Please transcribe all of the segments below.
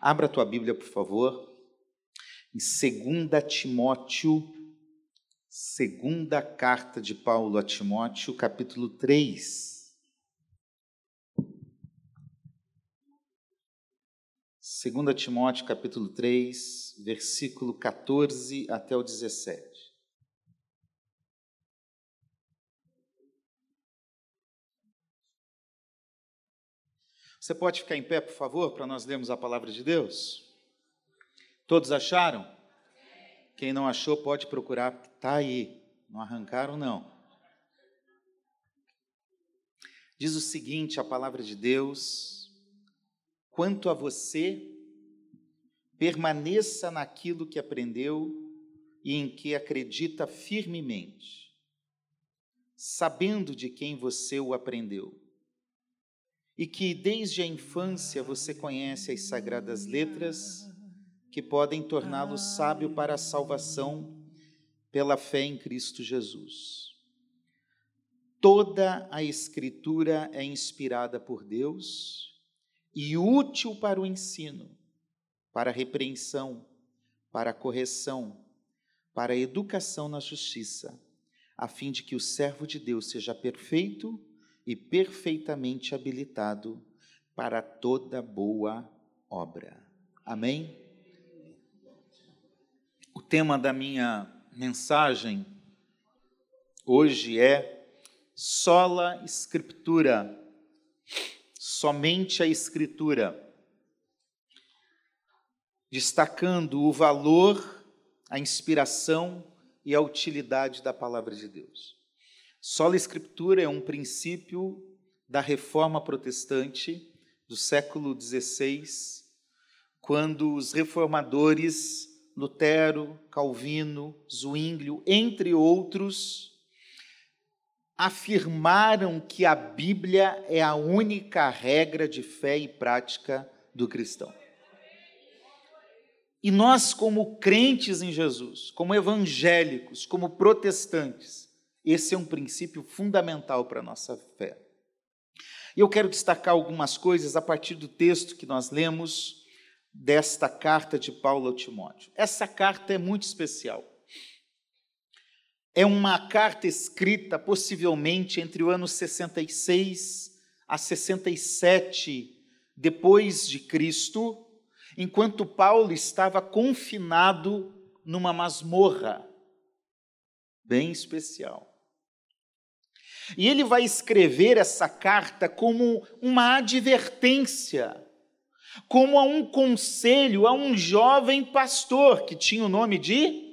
Abra a tua Bíblia, por favor, em 2 Timóteo, segunda carta de Paulo a Timóteo, capítulo 3. 2 Timóteo, capítulo 3, versículo 14 até o 17. Você pode ficar em pé, por favor, para nós lermos a palavra de Deus? Todos acharam? Quem não achou pode procurar, está aí. Não arrancaram, não. Diz o seguinte: a palavra de Deus, quanto a você, permaneça naquilo que aprendeu e em que acredita firmemente, sabendo de quem você o aprendeu e que desde a infância você conhece as sagradas letras que podem torná-lo sábio para a salvação pela fé em Cristo Jesus. Toda a Escritura é inspirada por Deus e útil para o ensino, para a repreensão, para a correção, para a educação na justiça, a fim de que o servo de Deus seja perfeito e perfeitamente habilitado para toda boa obra. Amém? O tema da minha mensagem hoje é sola escritura, somente a escritura, destacando o valor, a inspiração e a utilidade da palavra de Deus. Sola Escritura é um princípio da reforma protestante do século XVI, quando os reformadores Lutero, Calvino, Zwinglio, entre outros, afirmaram que a Bíblia é a única regra de fé e prática do cristão. E nós, como crentes em Jesus, como evangélicos, como protestantes, esse é um princípio fundamental para a nossa fé. E eu quero destacar algumas coisas a partir do texto que nós lemos desta carta de Paulo ao Timóteo. Essa carta é muito especial. É uma carta escrita possivelmente entre o ano 66 a 67 depois de Cristo, enquanto Paulo estava confinado numa masmorra bem especial. E ele vai escrever essa carta como uma advertência, como a um conselho a um jovem pastor que tinha o nome de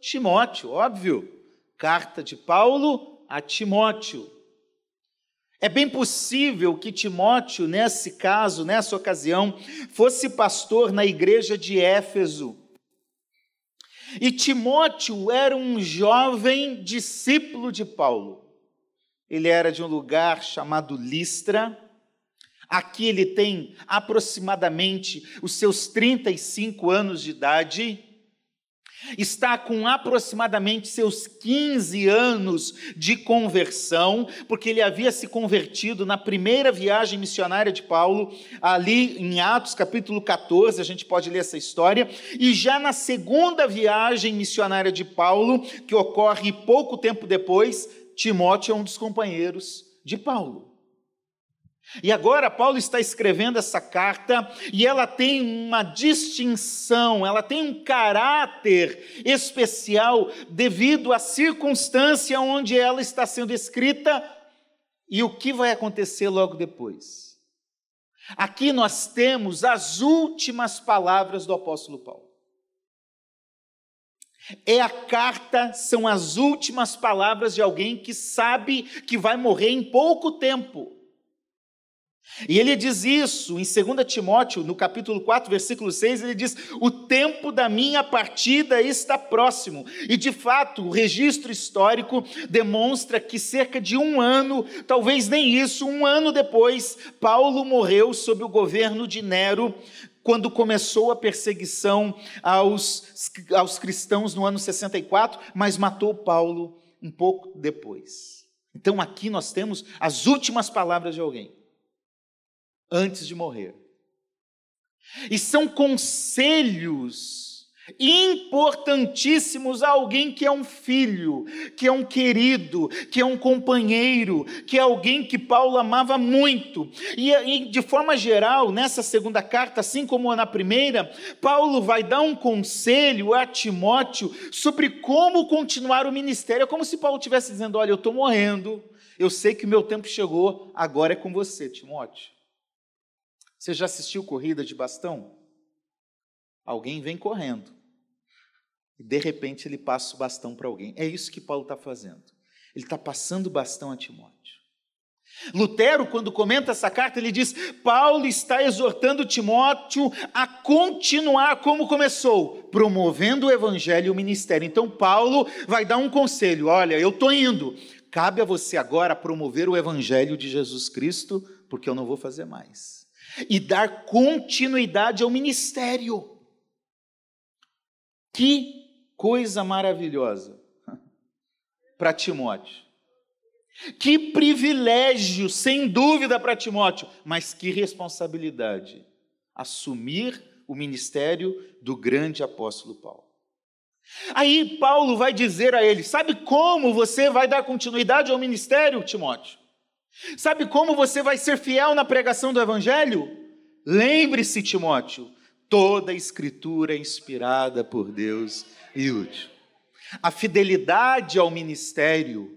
Timóteo, óbvio. Carta de Paulo a Timóteo. É bem possível que Timóteo, nesse caso, nessa ocasião, fosse pastor na igreja de Éfeso. E Timóteo era um jovem discípulo de Paulo. Ele era de um lugar chamado Listra. Aqui ele tem aproximadamente os seus 35 anos de idade. Está com aproximadamente seus 15 anos de conversão, porque ele havia se convertido na primeira viagem missionária de Paulo, ali em Atos capítulo 14, a gente pode ler essa história, e já na segunda viagem missionária de Paulo, que ocorre pouco tempo depois, Timóteo é um dos companheiros de Paulo. E agora Paulo está escrevendo essa carta e ela tem uma distinção, ela tem um caráter especial devido à circunstância onde ela está sendo escrita e o que vai acontecer logo depois. Aqui nós temos as últimas palavras do apóstolo Paulo. É a carta, são as últimas palavras de alguém que sabe que vai morrer em pouco tempo. E ele diz isso em 2 Timóteo, no capítulo 4, versículo 6, ele diz: O tempo da minha partida está próximo. E de fato, o registro histórico demonstra que cerca de um ano, talvez nem isso, um ano depois, Paulo morreu sob o governo de Nero, quando começou a perseguição aos, aos cristãos no ano 64, mas matou Paulo um pouco depois. Então aqui nós temos as últimas palavras de alguém, antes de morrer. E são conselhos importantíssimos a alguém que é um filho, que é um querido, que é um companheiro, que é alguém que Paulo amava muito. E, e, de forma geral, nessa segunda carta, assim como na primeira, Paulo vai dar um conselho a Timóteo sobre como continuar o ministério. É como se Paulo estivesse dizendo: Olha, eu estou morrendo, eu sei que o meu tempo chegou, agora é com você, Timóteo. Você já assistiu corrida de bastão? Alguém vem correndo. E de repente ele passa o bastão para alguém. É isso que Paulo está fazendo. Ele está passando o bastão a Timóteo. Lutero, quando comenta essa carta, ele diz: Paulo está exortando Timóteo a continuar como começou, promovendo o evangelho e o ministério. Então, Paulo vai dar um conselho: olha, eu estou indo, cabe a você agora promover o evangelho de Jesus Cristo, porque eu não vou fazer mais, e dar continuidade ao ministério. Que coisa maravilhosa para Timóteo. Que privilégio, sem dúvida, para Timóteo, mas que responsabilidade assumir o ministério do grande apóstolo Paulo. Aí Paulo vai dizer a ele: Sabe como você vai dar continuidade ao ministério, Timóteo? Sabe como você vai ser fiel na pregação do evangelho? Lembre-se, Timóteo, Toda a escritura é inspirada por Deus e útil. A fidelidade ao ministério,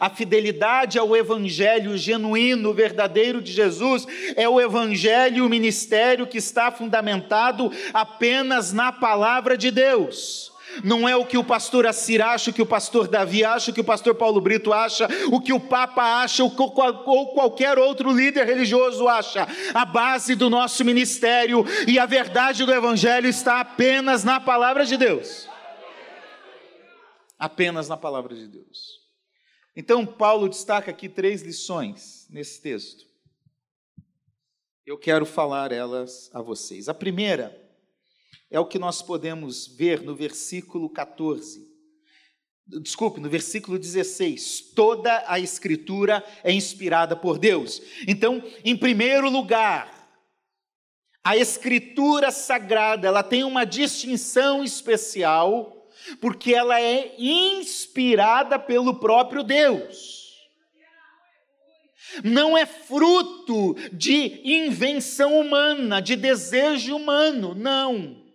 a fidelidade ao evangelho genuíno, verdadeiro de Jesus, é o evangelho, o ministério que está fundamentado apenas na palavra de Deus não é o que o pastor Assir acha, o que o pastor Davi acha, o que o pastor Paulo Brito acha, o que o Papa acha, ou qualquer outro líder religioso acha. A base do nosso ministério e a verdade do Evangelho está apenas na palavra de Deus. Apenas na palavra de Deus. Então, Paulo destaca aqui três lições nesse texto. Eu quero falar elas a vocês. A primeira é o que nós podemos ver no versículo 14. Desculpe, no versículo 16. Toda a Escritura é inspirada por Deus. Então, em primeiro lugar, a Escritura Sagrada ela tem uma distinção especial, porque ela é inspirada pelo próprio Deus não é fruto de invenção humana, de desejo humano, não.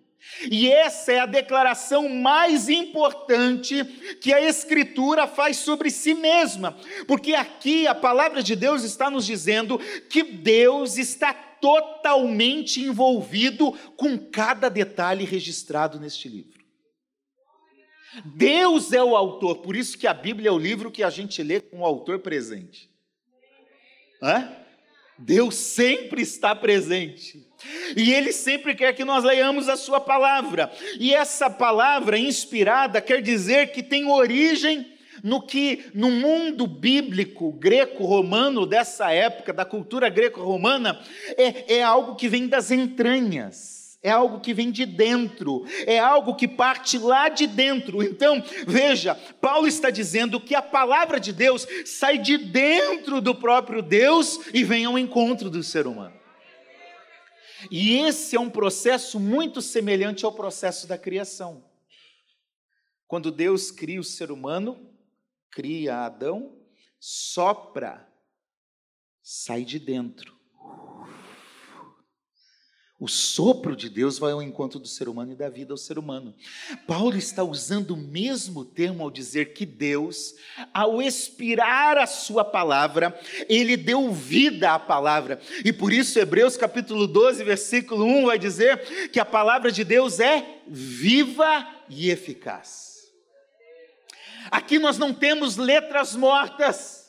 E essa é a declaração mais importante que a Escritura faz sobre si mesma, porque aqui a palavra de Deus está nos dizendo que Deus está totalmente envolvido com cada detalhe registrado neste livro. Deus é o autor, por isso que a Bíblia é o livro que a gente lê com o autor presente. Hã? Deus sempre está presente. E Ele sempre quer que nós leiamos a Sua palavra. E essa palavra inspirada quer dizer que tem origem no que no mundo bíblico greco-romano dessa época, da cultura greco-romana, é, é algo que vem das entranhas é algo que vem de dentro, é algo que parte lá de dentro. Então, veja, Paulo está dizendo que a palavra de Deus sai de dentro do próprio Deus e vem ao encontro do ser humano. E esse é um processo muito semelhante ao processo da criação. Quando Deus cria o ser humano, cria Adão, sopra, sai de dentro. O sopro de Deus vai ao encontro do ser humano e da vida ao ser humano. Paulo está usando o mesmo termo ao dizer que Deus, ao expirar a sua palavra, ele deu vida à palavra. E por isso Hebreus capítulo 12, versículo 1 vai dizer que a palavra de Deus é viva e eficaz. Aqui nós não temos letras mortas,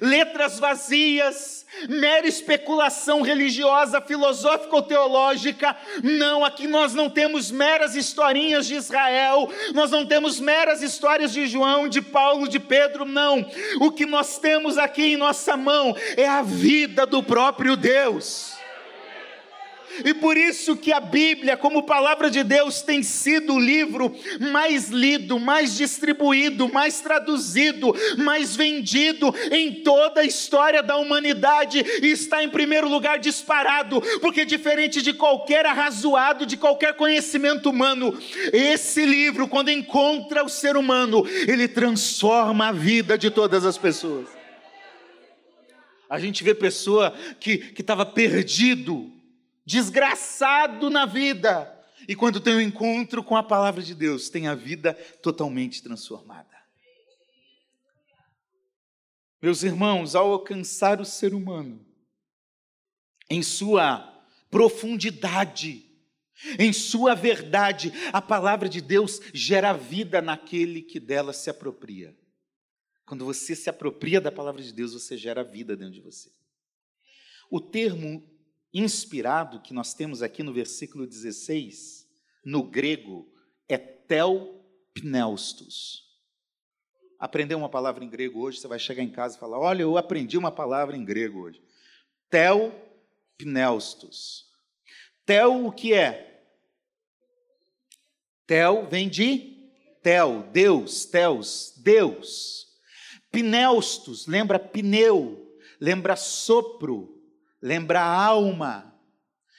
letras vazias, mera especulação religiosa, filosófica ou teológica. Não, aqui nós não temos meras historinhas de Israel, nós não temos meras histórias de João, de Paulo, de Pedro, não. O que nós temos aqui em nossa mão é a vida do próprio Deus. E por isso que a Bíblia, como palavra de Deus, tem sido o livro mais lido, mais distribuído, mais traduzido, mais vendido em toda a história da humanidade e está em primeiro lugar disparado, porque diferente de qualquer arrazoado, de qualquer conhecimento humano, esse livro, quando encontra o ser humano, ele transforma a vida de todas as pessoas. A gente vê pessoa que estava perdido, desgraçado na vida, e quando tem um encontro com a palavra de Deus, tem a vida totalmente transformada. Meus irmãos, ao alcançar o ser humano em sua profundidade, em sua verdade, a palavra de Deus gera vida naquele que dela se apropria. Quando você se apropria da palavra de Deus, você gera vida dentro de você. O termo inspirado que nós temos aqui no versículo 16, no grego, é telpneustos. Aprendeu uma palavra em grego hoje, você vai chegar em casa e falar: Olha, eu aprendi uma palavra em grego hoje. Telpneustos. Tel, o que é? Tel vem de tel, Deus, teus, Deus. Pneustos, lembra pneu, lembra sopro, lembra alma,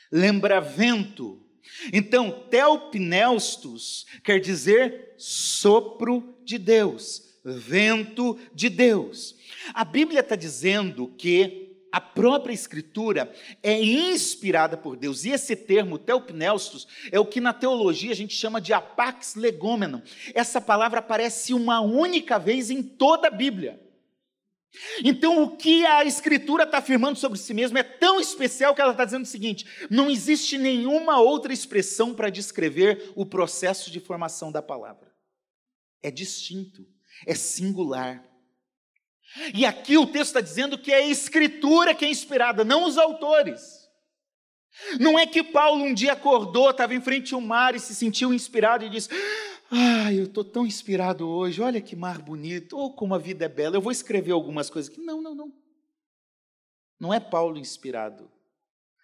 lembra vento. Então, teopneustos quer dizer sopro de Deus, vento de Deus. A Bíblia está dizendo que a própria Escritura é inspirada por Deus. E esse termo, teopneustos, é o que na teologia a gente chama de apax legomenon. Essa palavra aparece uma única vez em toda a Bíblia. Então, o que a Escritura está afirmando sobre si mesma é tão especial que ela está dizendo o seguinte: não existe nenhuma outra expressão para descrever o processo de formação da palavra. É distinto, é singular. E aqui o texto está dizendo que é a escritura que é inspirada, não os autores. Não é que Paulo um dia acordou, estava em frente ao mar e se sentiu inspirado e disse: Ah, eu estou tão inspirado hoje, olha que mar bonito, ou oh, como a vida é bela, eu vou escrever algumas coisas aqui. Não, não, não. Não é Paulo inspirado,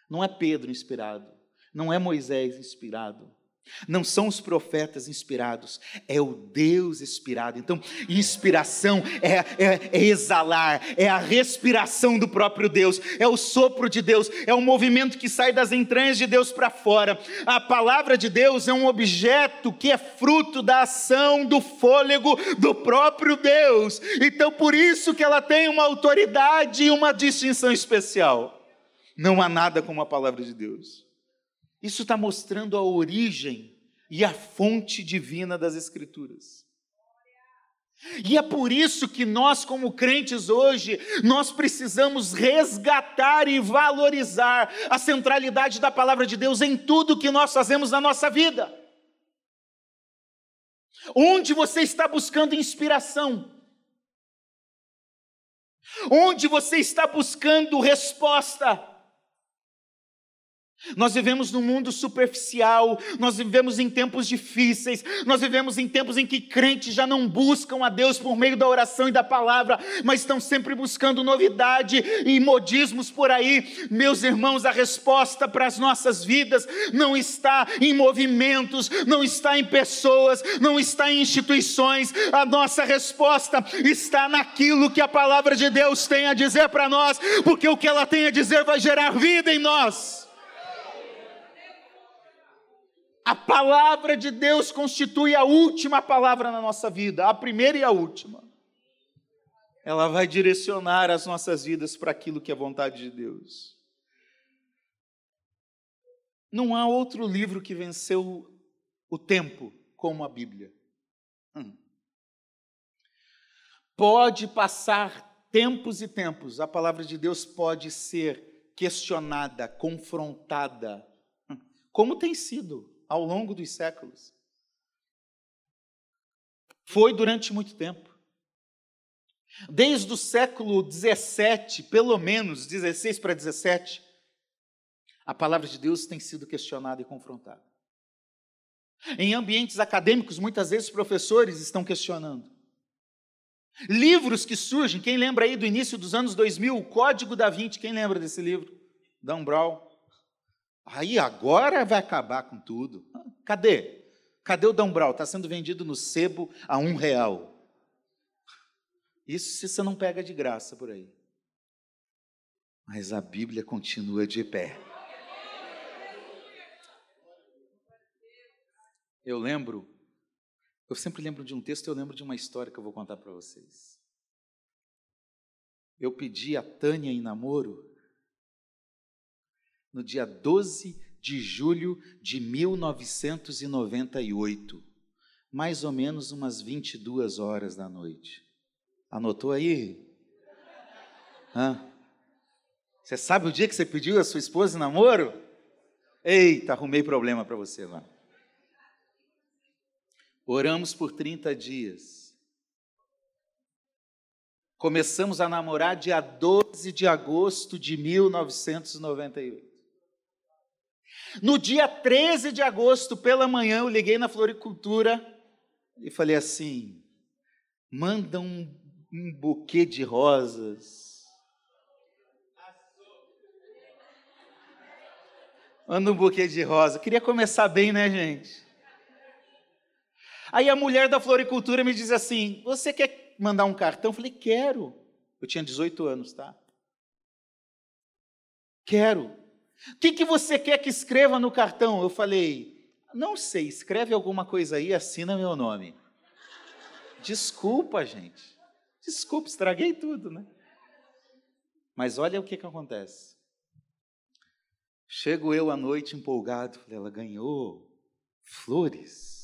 não é Pedro inspirado, não é Moisés inspirado. Não são os profetas inspirados, é o Deus inspirado. Então, inspiração é, é, é, exalar, é a respiração do próprio Deus, é o sopro de Deus, é o movimento que sai das entranhas de Deus para fora. A palavra de Deus é um objeto que é fruto da ação do fôlego do próprio Deus. Então, por isso que ela tem uma autoridade e uma distinção especial. Não há nada como a palavra de Deus. Isso está mostrando a origem e a fonte divina das Escrituras. E é por isso que nós, como crentes hoje, nós precisamos resgatar e valorizar a centralidade da palavra de Deus em tudo que nós fazemos na nossa vida. Onde você está buscando inspiração? Onde você está buscando resposta? Nós vivemos num mundo superficial, nós vivemos em tempos difíceis, nós vivemos em tempos em que crentes já não buscam a Deus por meio da oração e da palavra, mas estão sempre buscando novidade e modismos por aí. Meus irmãos, a resposta para as nossas vidas não está em movimentos, não está em pessoas, não está em instituições, a nossa resposta está naquilo que a palavra de Deus tem a dizer para nós, porque o que ela tem a dizer vai gerar vida em nós. A palavra de Deus constitui a última palavra na nossa vida, a primeira e a última. Ela vai direcionar as nossas vidas para aquilo que é vontade de Deus. Não há outro livro que venceu o tempo como a Bíblia. Hum. Pode passar tempos e tempos, a palavra de Deus pode ser questionada, confrontada, hum. como tem sido ao longo dos séculos. Foi durante muito tempo. Desde o século 17, pelo menos 16 para 17, a palavra de Deus tem sido questionada e confrontada. Em ambientes acadêmicos, muitas vezes professores estão questionando. Livros que surgem, quem lembra aí do início dos anos 2000, o Código da Vinci, quem lembra desse livro? Dan Brown. Aí agora vai acabar com tudo. Cadê? Cadê o Dão Está sendo vendido no sebo a um real. Isso se você não pega de graça por aí. Mas a Bíblia continua de pé. Eu lembro, eu sempre lembro de um texto, eu lembro de uma história que eu vou contar para vocês. Eu pedi a Tânia em namoro no dia 12 de julho de 1998, mais ou menos umas 22 horas da noite. Anotou aí? Hã? Você sabe o dia que você pediu a sua esposa em namoro? Eita, arrumei problema para você lá. Oramos por 30 dias. Começamos a namorar dia 12 de agosto de 1998. No dia 13 de agosto, pela manhã, eu liguei na floricultura e falei assim: manda um, um buquê de rosas. Manda um buquê de rosa. Queria começar bem, né, gente? Aí a mulher da floricultura me diz assim: Você quer mandar um cartão? Eu falei: Quero. Eu tinha 18 anos, tá? Quero. O que, que você quer que escreva no cartão? Eu falei, não sei, escreve alguma coisa aí, assina meu nome. Desculpa, gente. Desculpa, estraguei tudo, né? Mas olha o que, que acontece. Chego eu à noite empolgado, falei, ela ganhou flores.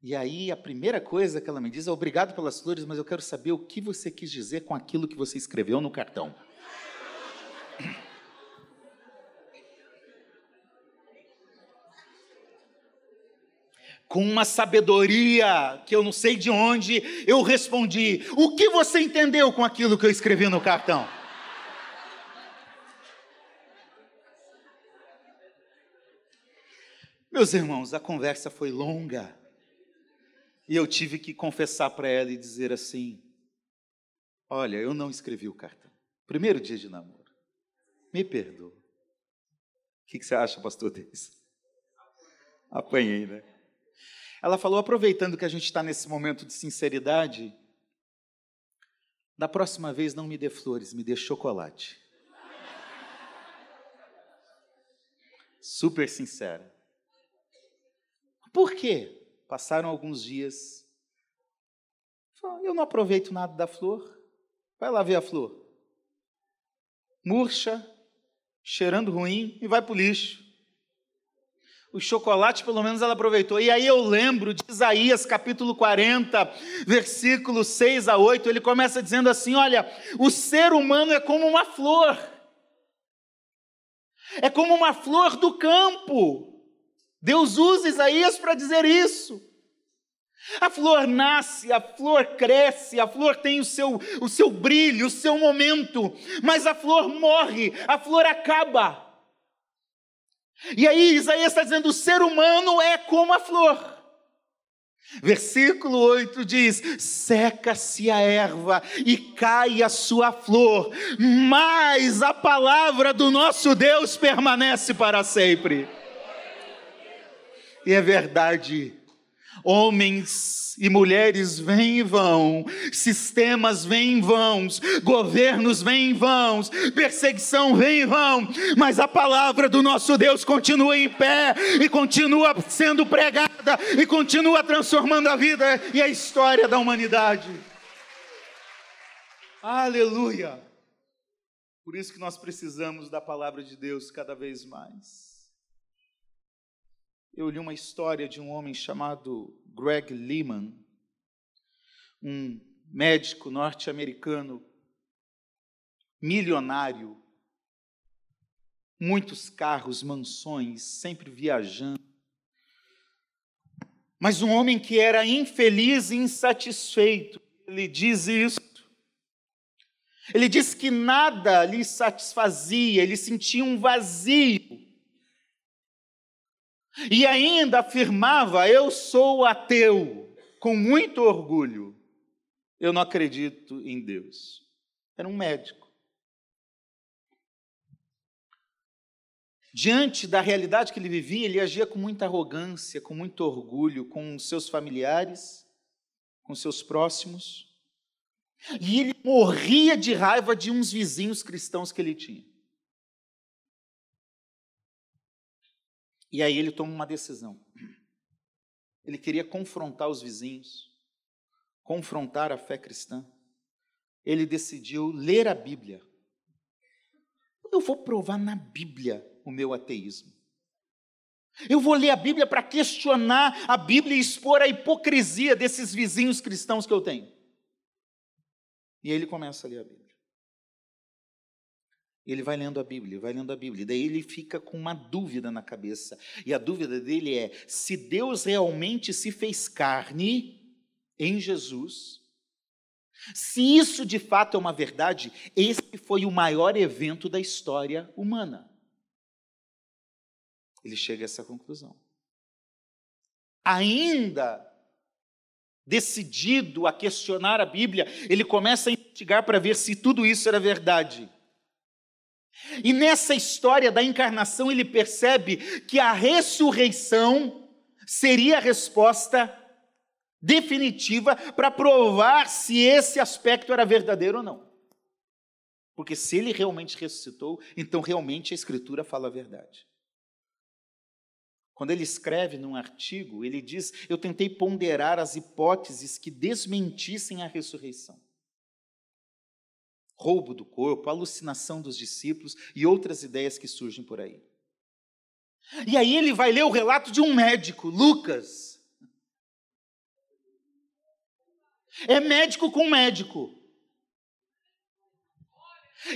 E aí a primeira coisa que ela me diz é obrigado pelas flores, mas eu quero saber o que você quis dizer com aquilo que você escreveu no cartão. Com uma sabedoria que eu não sei de onde, eu respondi: O que você entendeu com aquilo que eu escrevi no cartão? Meus irmãos, a conversa foi longa. E eu tive que confessar para ela e dizer assim: Olha, eu não escrevi o cartão. Primeiro dia de namoro. Me perdoa. O que você acha, pastor Denis? Apanhei, né? Ela falou, aproveitando que a gente está nesse momento de sinceridade, da próxima vez não me dê flores, me dê chocolate. Super sincera. Por quê? Passaram alguns dias. Eu não aproveito nada da flor. Vai lá ver a flor. Murcha, cheirando ruim e vai para o lixo. O chocolate, pelo menos, ela aproveitou. E aí eu lembro de Isaías capítulo 40, versículos 6 a 8. Ele começa dizendo assim: Olha, o ser humano é como uma flor, é como uma flor do campo. Deus usa Isaías para dizer isso. A flor nasce, a flor cresce, a flor tem o seu, o seu brilho, o seu momento, mas a flor morre, a flor acaba. E aí Isaías está dizendo: o ser humano é como a flor. Versículo 8 diz: seca-se a erva e cai a sua flor, mas a palavra do nosso Deus permanece para sempre. E é verdade, Homens e mulheres vêm e vão, sistemas vêm e vão, governos vêm e vão, perseguição vem e vão, mas a palavra do nosso Deus continua em pé e continua sendo pregada e continua transformando a vida e a história da humanidade. Aleluia! Por isso que nós precisamos da palavra de Deus cada vez mais eu li uma história de um homem chamado Greg Lehman, um médico norte-americano, milionário, muitos carros, mansões, sempre viajando. Mas um homem que era infeliz e insatisfeito, ele diz isso. Ele diz que nada lhe satisfazia, ele sentia um vazio. E ainda afirmava: Eu sou ateu, com muito orgulho. Eu não acredito em Deus. Era um médico. Diante da realidade que ele vivia, ele agia com muita arrogância, com muito orgulho com seus familiares, com seus próximos. E ele morria de raiva de uns vizinhos cristãos que ele tinha. E aí ele toma uma decisão. Ele queria confrontar os vizinhos, confrontar a fé cristã. Ele decidiu ler a Bíblia. Eu vou provar na Bíblia o meu ateísmo. Eu vou ler a Bíblia para questionar a Bíblia e expor a hipocrisia desses vizinhos cristãos que eu tenho. E ele começa a ler a Bíblia. Ele vai lendo a Bíblia, vai lendo a Bíblia. Daí ele fica com uma dúvida na cabeça. E a dúvida dele é: se Deus realmente se fez carne em Jesus, se isso de fato é uma verdade, esse foi o maior evento da história humana. Ele chega a essa conclusão. Ainda decidido a questionar a Bíblia, ele começa a investigar para ver se tudo isso era verdade. E nessa história da encarnação, ele percebe que a ressurreição seria a resposta definitiva para provar se esse aspecto era verdadeiro ou não. Porque se ele realmente ressuscitou, então realmente a Escritura fala a verdade. Quando ele escreve num artigo, ele diz: Eu tentei ponderar as hipóteses que desmentissem a ressurreição roubo do corpo, alucinação dos discípulos e outras ideias que surgem por aí. E aí ele vai ler o relato de um médico, Lucas. É médico com médico.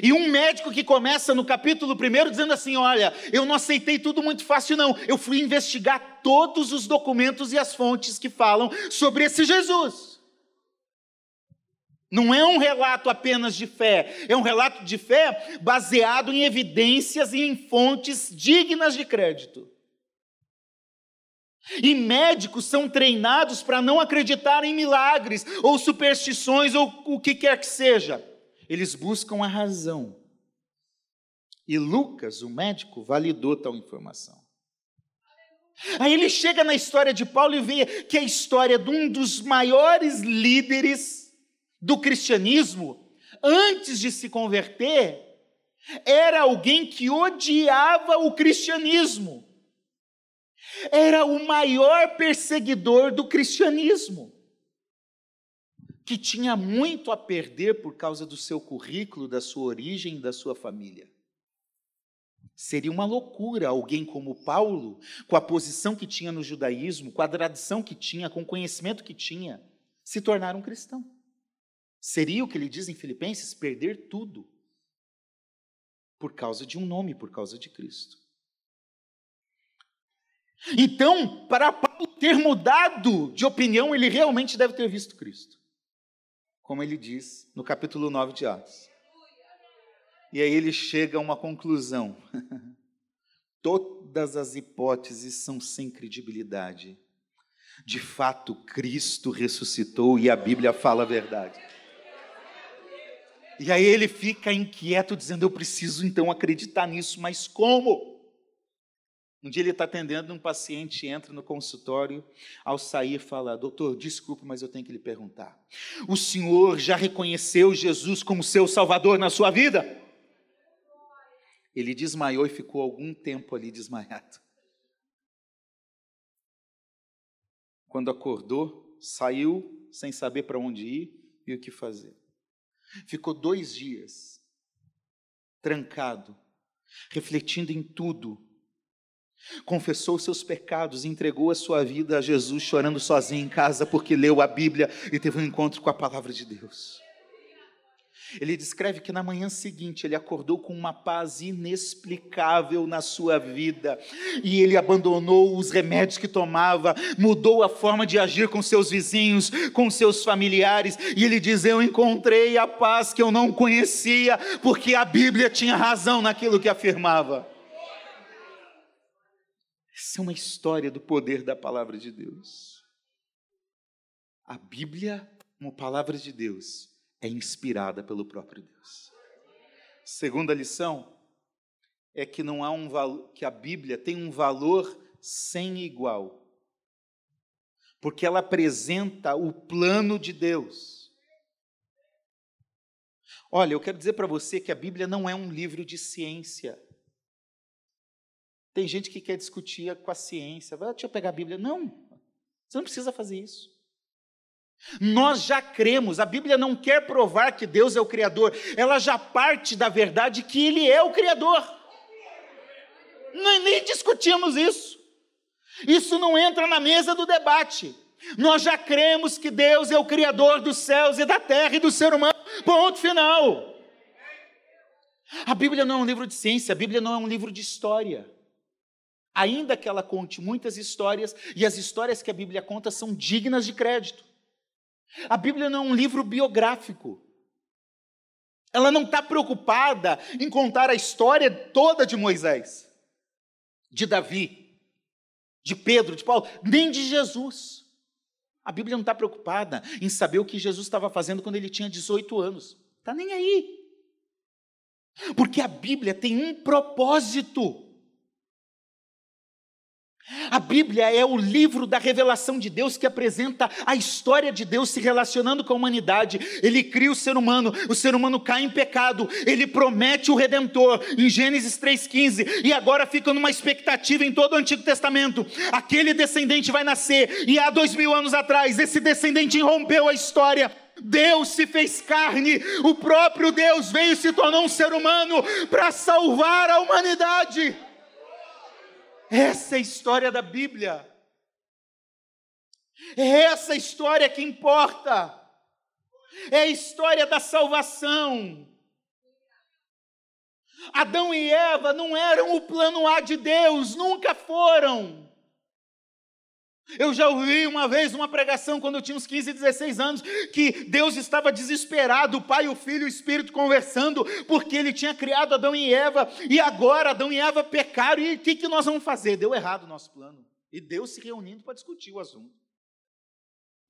E um médico que começa no capítulo 1 dizendo assim: Olha, eu não aceitei tudo muito fácil, não. Eu fui investigar todos os documentos e as fontes que falam sobre esse Jesus. Não é um relato apenas de fé, é um relato de fé baseado em evidências e em fontes dignas de crédito. E médicos são treinados para não acreditar em milagres, ou superstições, ou o que quer que seja. Eles buscam a razão. E Lucas, o médico, validou tal informação. Aí ele chega na história de Paulo e vê que é a história de um dos maiores líderes do cristianismo, antes de se converter, era alguém que odiava o cristianismo. Era o maior perseguidor do cristianismo, que tinha muito a perder por causa do seu currículo, da sua origem da sua família. Seria uma loucura alguém como Paulo, com a posição que tinha no judaísmo, com a tradição que tinha, com o conhecimento que tinha, se tornar um cristão. Seria o que ele diz em Filipenses: perder tudo por causa de um nome, por causa de Cristo. Então, para Paulo ter mudado de opinião, ele realmente deve ter visto Cristo. Como ele diz no capítulo 9 de Atos. E aí ele chega a uma conclusão. Todas as hipóteses são sem credibilidade. De fato, Cristo ressuscitou e a Bíblia fala a verdade. E aí ele fica inquieto, dizendo: Eu preciso então acreditar nisso, mas como? Um dia ele está atendendo um paciente, entra no consultório, ao sair fala: Doutor, desculpe, mas eu tenho que lhe perguntar. O senhor já reconheceu Jesus como seu salvador na sua vida? Ele desmaiou e ficou algum tempo ali desmaiado. Quando acordou, saiu sem saber para onde ir e o que fazer. Ficou dois dias trancado, refletindo em tudo. Confessou seus pecados, entregou a sua vida a Jesus, chorando sozinho em casa, porque leu a Bíblia e teve um encontro com a palavra de Deus. Ele descreve que na manhã seguinte ele acordou com uma paz inexplicável na sua vida e ele abandonou os remédios que tomava, mudou a forma de agir com seus vizinhos, com seus familiares e ele diz: Eu encontrei a paz que eu não conhecia, porque a Bíblia tinha razão naquilo que afirmava. Essa é uma história do poder da palavra de Deus. A Bíblia, como palavra de Deus, é inspirada pelo próprio Deus. Segunda lição: é que não há um que a Bíblia tem um valor sem igual. Porque ela apresenta o plano de Deus. Olha, eu quero dizer para você que a Bíblia não é um livro de ciência. Tem gente que quer discutir com a ciência. Vai, deixa eu pegar a Bíblia. Não, você não precisa fazer isso. Nós já cremos, a Bíblia não quer provar que Deus é o Criador, ela já parte da verdade que Ele é o Criador. nem discutimos isso. Isso não entra na mesa do debate. Nós já cremos que Deus é o Criador dos céus e da terra e do ser humano. Ponto final. A Bíblia não é um livro de ciência, a Bíblia não é um livro de história. Ainda que ela conte muitas histórias, e as histórias que a Bíblia conta são dignas de crédito. A Bíblia não é um livro biográfico. Ela não está preocupada em contar a história toda de Moisés, de Davi, de Pedro, de Paulo, nem de Jesus. A Bíblia não está preocupada em saber o que Jesus estava fazendo quando ele tinha 18 anos. Está nem aí. Porque a Bíblia tem um propósito. A Bíblia é o livro da revelação de Deus que apresenta a história de Deus se relacionando com a humanidade. Ele cria o ser humano, o ser humano cai em pecado, ele promete o redentor em Gênesis 3,15, e agora fica numa expectativa em todo o Antigo Testamento: aquele descendente vai nascer, e há dois mil anos atrás, esse descendente rompeu a história. Deus se fez carne, o próprio Deus veio e se tornou um ser humano para salvar a humanidade. Essa é a história da Bíblia. É essa história que importa. É a história da salvação. Adão e Eva não eram o plano A de Deus, nunca foram. Eu já ouvi uma vez uma pregação quando eu tinha uns 15, 16 anos, que Deus estava desesperado, o Pai, o Filho e o Espírito conversando, porque ele tinha criado Adão e Eva, e agora Adão e Eva pecaram, e o que, que nós vamos fazer? Deu errado o nosso plano. E Deus se reunindo para discutir o assunto.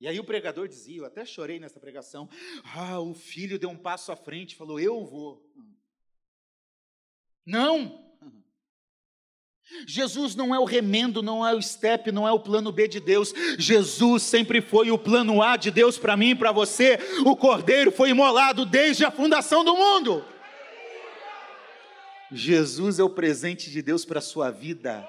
E aí o pregador dizia, eu até chorei nessa pregação, ah, o filho deu um passo à frente, falou, eu vou. Não, Jesus não é o remendo, não é o step, não é o plano B de Deus. Jesus sempre foi o plano A de Deus para mim e para você. O Cordeiro foi imolado desde a fundação do mundo. Jesus é o presente de Deus para a sua vida,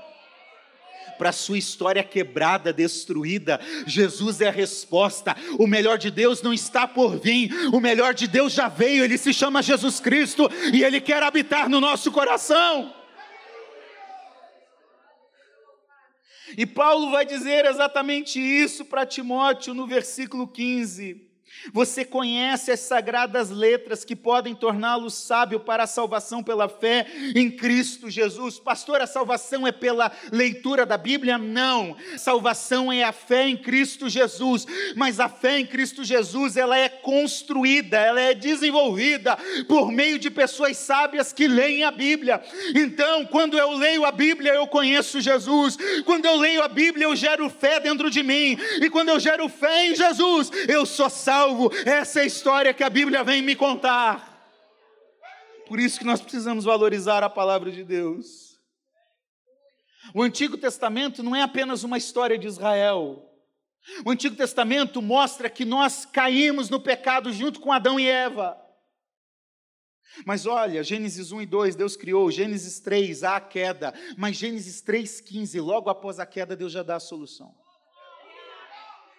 para a sua história quebrada, destruída. Jesus é a resposta. O melhor de Deus não está por vir, o melhor de Deus já veio. Ele se chama Jesus Cristo e ele quer habitar no nosso coração. E Paulo vai dizer exatamente isso para Timóteo no versículo 15. Você conhece as sagradas letras que podem torná-lo sábio para a salvação pela fé em Cristo Jesus. Pastor, a salvação é pela leitura da Bíblia? Não. Salvação é a fé em Cristo Jesus. Mas a fé em Cristo Jesus, ela é construída, ela é desenvolvida por meio de pessoas sábias que leem a Bíblia. Então, quando eu leio a Bíblia, eu conheço Jesus. Quando eu leio a Bíblia, eu gero fé dentro de mim. E quando eu gero fé em Jesus, eu sou salvo salvo. Essa é a história que a Bíblia vem me contar. Por isso que nós precisamos valorizar a palavra de Deus. O Antigo Testamento não é apenas uma história de Israel. O Antigo Testamento mostra que nós caímos no pecado junto com Adão e Eva. Mas olha, Gênesis 1 e 2, Deus criou, Gênesis 3, há a queda, mas Gênesis 3,15, logo após a queda, Deus já dá a solução.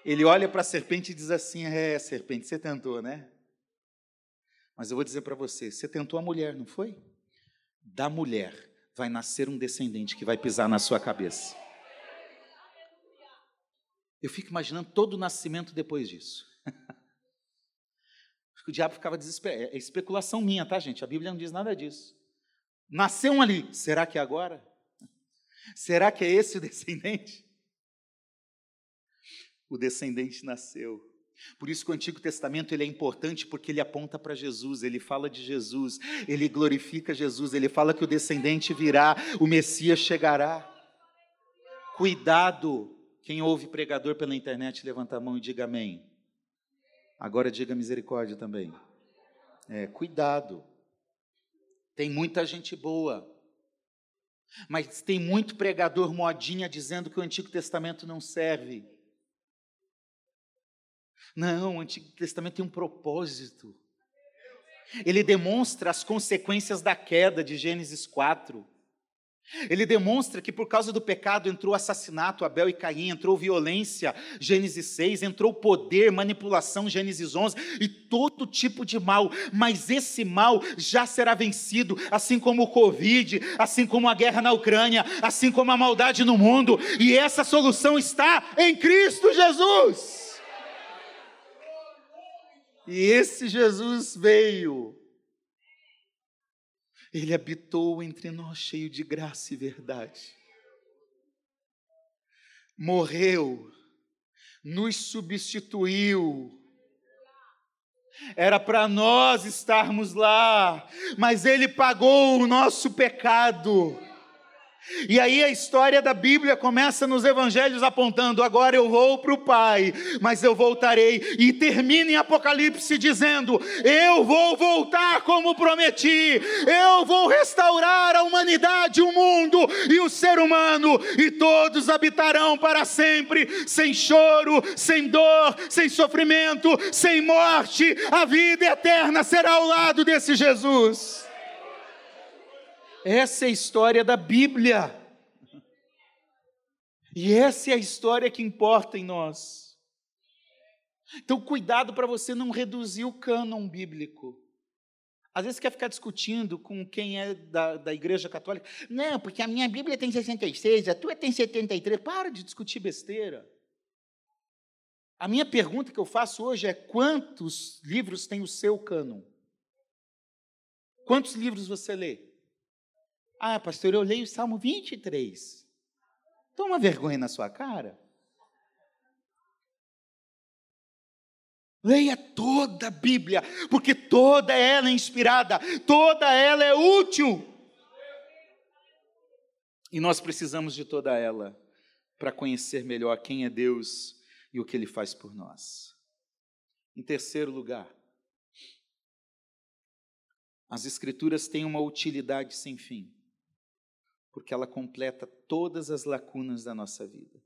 Ele olha para a serpente e diz assim: É, serpente, você tentou, né? Mas eu vou dizer para você: você tentou a mulher, não foi? Da mulher vai nascer um descendente que vai pisar na sua cabeça. Eu fico imaginando todo o nascimento depois disso. o diabo ficava desesperado. É especulação minha, tá, gente? A Bíblia não diz nada disso. Nasceu um ali, será que é agora? Será que é esse o descendente? O descendente nasceu. Por isso que o Antigo Testamento ele é importante porque ele aponta para Jesus, ele fala de Jesus, ele glorifica Jesus, ele fala que o descendente virá, o Messias chegará. Cuidado, quem ouve pregador pela internet, levanta a mão e diga amém. Agora diga misericórdia também. É, cuidado. Tem muita gente boa, Mas tem muito pregador modinha dizendo que o Antigo Testamento não serve. Não, o Antigo Testamento tem um propósito. Ele demonstra as consequências da queda de Gênesis 4. Ele demonstra que por causa do pecado entrou assassinato, Abel e Caim, entrou violência, Gênesis 6, entrou poder, manipulação, Gênesis 11, e todo tipo de mal, mas esse mal já será vencido, assim como o Covid, assim como a guerra na Ucrânia, assim como a maldade no mundo, e essa solução está em Cristo Jesus. E esse Jesus veio ele habitou entre nós cheio de graça e verdade. Morreu, nos substituiu. Era para nós estarmos lá, mas Ele pagou o nosso pecado. E aí a história da Bíblia começa nos evangelhos apontando: agora eu vou para o Pai, mas eu voltarei. E termina em Apocalipse dizendo: eu vou voltar como prometi, eu vou restaurar a humanidade, o mundo e o ser humano, e todos habitarão para sempre, sem choro, sem dor, sem sofrimento, sem morte. A vida eterna será ao lado desse Jesus. Essa é a história da Bíblia. E essa é a história que importa em nós. Então, cuidado para você não reduzir o cânon bíblico. Às vezes quer ficar discutindo com quem é da, da igreja católica. Não, porque a minha Bíblia tem 66, a tua tem 73. Para de discutir besteira. A minha pergunta que eu faço hoje é: quantos livros tem o seu cânon? Quantos livros você lê? Ah, pastor, eu leio o Salmo 23. Toma vergonha na sua cara. Leia toda a Bíblia, porque toda ela é inspirada, toda ela é útil. E nós precisamos de toda ela para conhecer melhor quem é Deus e o que Ele faz por nós. Em terceiro lugar, as Escrituras têm uma utilidade sem fim porque ela completa todas as lacunas da nossa vida.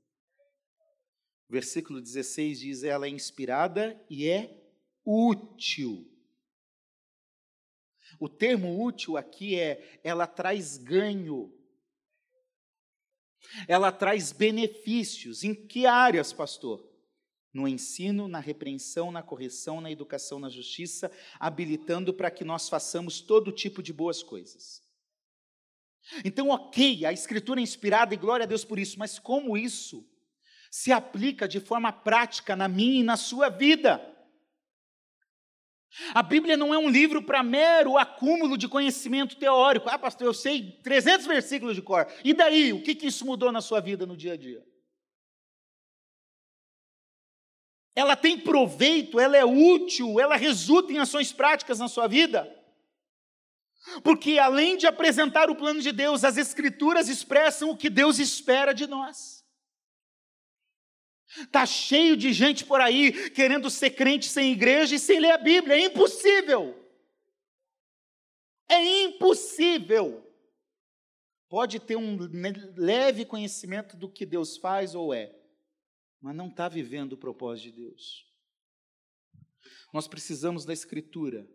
Versículo 16 diz: ela é inspirada e é útil. O termo útil aqui é ela traz ganho. Ela traz benefícios. Em que áreas, pastor? No ensino, na repreensão, na correção, na educação, na justiça, habilitando para que nós façamos todo tipo de boas coisas. Então, ok, a Escritura é inspirada e glória a Deus por isso, mas como isso se aplica de forma prática na minha e na sua vida? A Bíblia não é um livro para mero acúmulo de conhecimento teórico. Ah, pastor, eu sei 300 versículos de cor. E daí? O que, que isso mudou na sua vida no dia a dia? Ela tem proveito, ela é útil, ela resulta em ações práticas na sua vida. Porque além de apresentar o plano de Deus, as Escrituras expressam o que Deus espera de nós. Está cheio de gente por aí querendo ser crente sem igreja e sem ler a Bíblia. É impossível. É impossível. Pode ter um leve conhecimento do que Deus faz ou é, mas não está vivendo o propósito de Deus. Nós precisamos da Escritura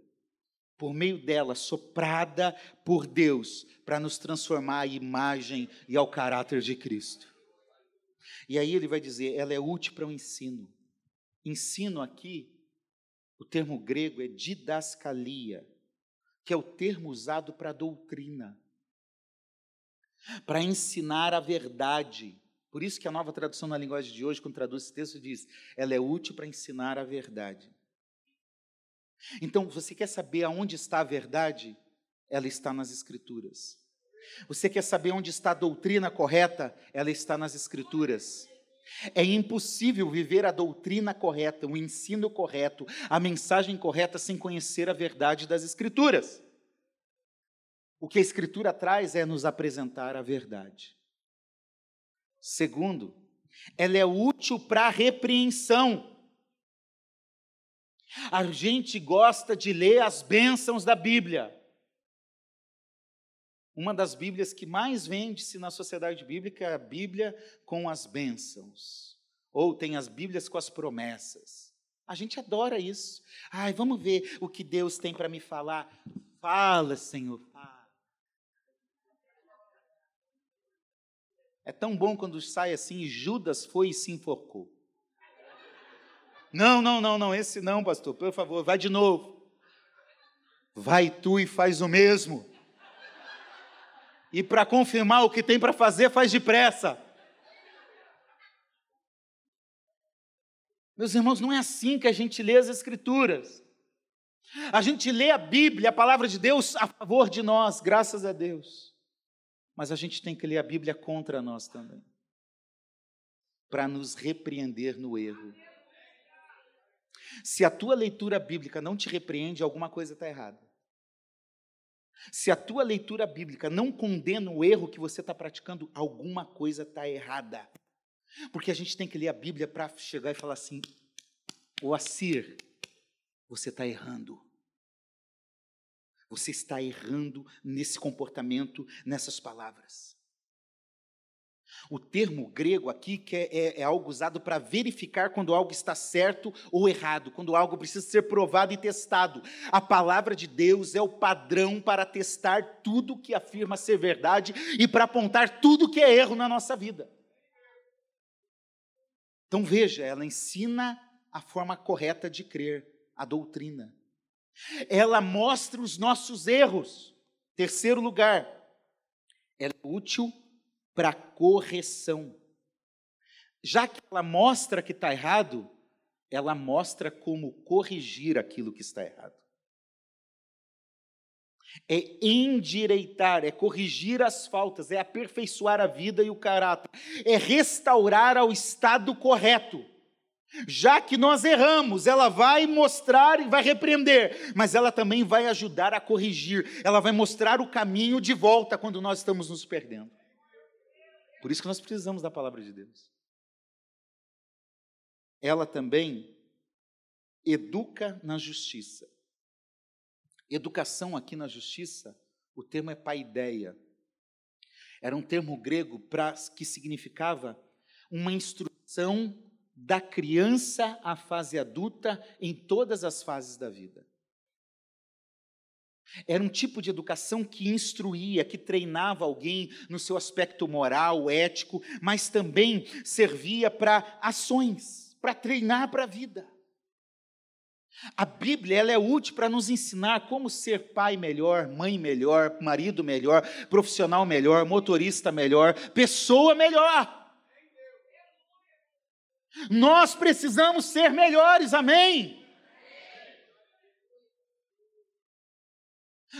por meio dela, soprada por Deus, para nos transformar à imagem e ao caráter de Cristo. E aí ele vai dizer, ela é útil para o ensino. Ensino aqui, o termo grego é didascalia, que é o termo usado para doutrina, para ensinar a verdade. Por isso que a nova tradução na linguagem de hoje, quando traduz esse texto, diz: ela é útil para ensinar a verdade. Então, você quer saber aonde está a verdade? Ela está nas Escrituras. Você quer saber onde está a doutrina correta? Ela está nas Escrituras. É impossível viver a doutrina correta, o ensino correto, a mensagem correta sem conhecer a verdade das Escrituras. O que a Escritura traz é nos apresentar a verdade. Segundo, ela é útil para a repreensão. A gente gosta de ler as bênçãos da Bíblia. Uma das Bíblias que mais vende-se na sociedade bíblica é a Bíblia com as bênçãos. Ou tem as Bíblias com as promessas. A gente adora isso. Ai, vamos ver o que Deus tem para me falar. Fala, Senhor. É tão bom quando sai assim, Judas foi e se enforcou. Não, não, não, não, esse não, pastor, por favor, vai de novo. Vai tu e faz o mesmo. E para confirmar o que tem para fazer, faz depressa. Meus irmãos, não é assim que a gente lê as Escrituras. A gente lê a Bíblia, a palavra de Deus, a favor de nós, graças a Deus. Mas a gente tem que ler a Bíblia contra nós também para nos repreender no erro. Se a tua leitura bíblica não te repreende, alguma coisa está errada. Se a tua leitura bíblica não condena o erro que você está praticando, alguma coisa está errada. Porque a gente tem que ler a Bíblia para chegar e falar assim: o Assir, você está errando. Você está errando nesse comportamento, nessas palavras. O termo grego aqui que é, é, é algo usado para verificar quando algo está certo ou errado, quando algo precisa ser provado e testado. A palavra de Deus é o padrão para testar tudo que afirma ser verdade e para apontar tudo que é erro na nossa vida. Então veja, ela ensina a forma correta de crer, a doutrina. Ela mostra os nossos erros. Terceiro lugar, ela é útil para correção. Já que ela mostra que está errado, ela mostra como corrigir aquilo que está errado. É endireitar, é corrigir as faltas, é aperfeiçoar a vida e o caráter, é restaurar ao estado correto. Já que nós erramos, ela vai mostrar e vai repreender, mas ela também vai ajudar a corrigir, ela vai mostrar o caminho de volta quando nós estamos nos perdendo. Por isso que nós precisamos da palavra de Deus. Ela também educa na justiça. Educação aqui na justiça, o termo é paideia. Era um termo grego pra, que significava uma instrução da criança à fase adulta em todas as fases da vida. Era um tipo de educação que instruía, que treinava alguém no seu aspecto moral, ético, mas também servia para ações, para treinar para a vida. A Bíblia ela é útil para nos ensinar como ser pai melhor, mãe melhor, marido melhor, profissional melhor, motorista melhor, pessoa melhor. Nós precisamos ser melhores, amém?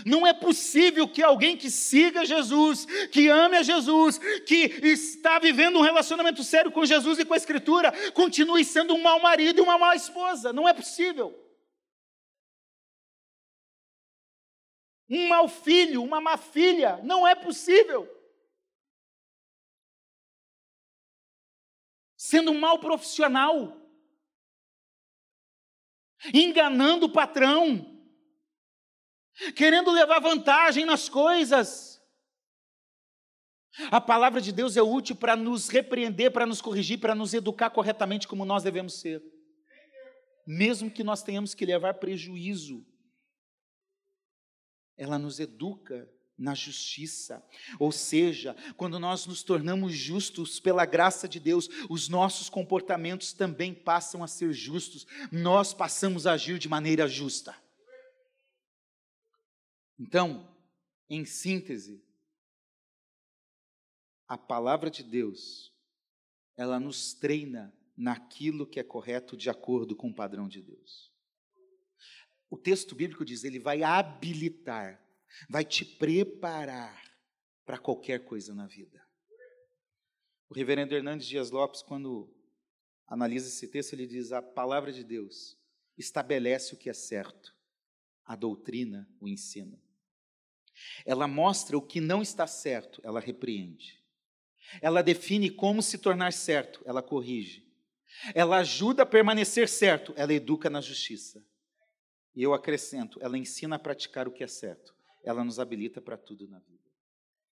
Não é possível que alguém que siga Jesus, que ame a Jesus, que está vivendo um relacionamento sério com Jesus e com a Escritura, continue sendo um mau marido e uma má esposa. Não é possível. Um mau filho, uma má filha. Não é possível. Sendo um mau profissional. Enganando o patrão querendo levar vantagem nas coisas. A palavra de Deus é útil para nos repreender, para nos corrigir, para nos educar corretamente como nós devemos ser. Mesmo que nós tenhamos que levar prejuízo, ela nos educa na justiça. Ou seja, quando nós nos tornamos justos pela graça de Deus, os nossos comportamentos também passam a ser justos. Nós passamos a agir de maneira justa. Então, em síntese, a palavra de Deus, ela nos treina naquilo que é correto de acordo com o padrão de Deus. O texto bíblico diz: ele vai habilitar, vai te preparar para qualquer coisa na vida. O reverendo Hernandes Dias Lopes, quando analisa esse texto, ele diz: a palavra de Deus estabelece o que é certo, a doutrina o ensina. Ela mostra o que não está certo, ela repreende. Ela define como se tornar certo, ela corrige. Ela ajuda a permanecer certo, ela educa na justiça. E eu acrescento, ela ensina a praticar o que é certo. Ela nos habilita para tudo na vida.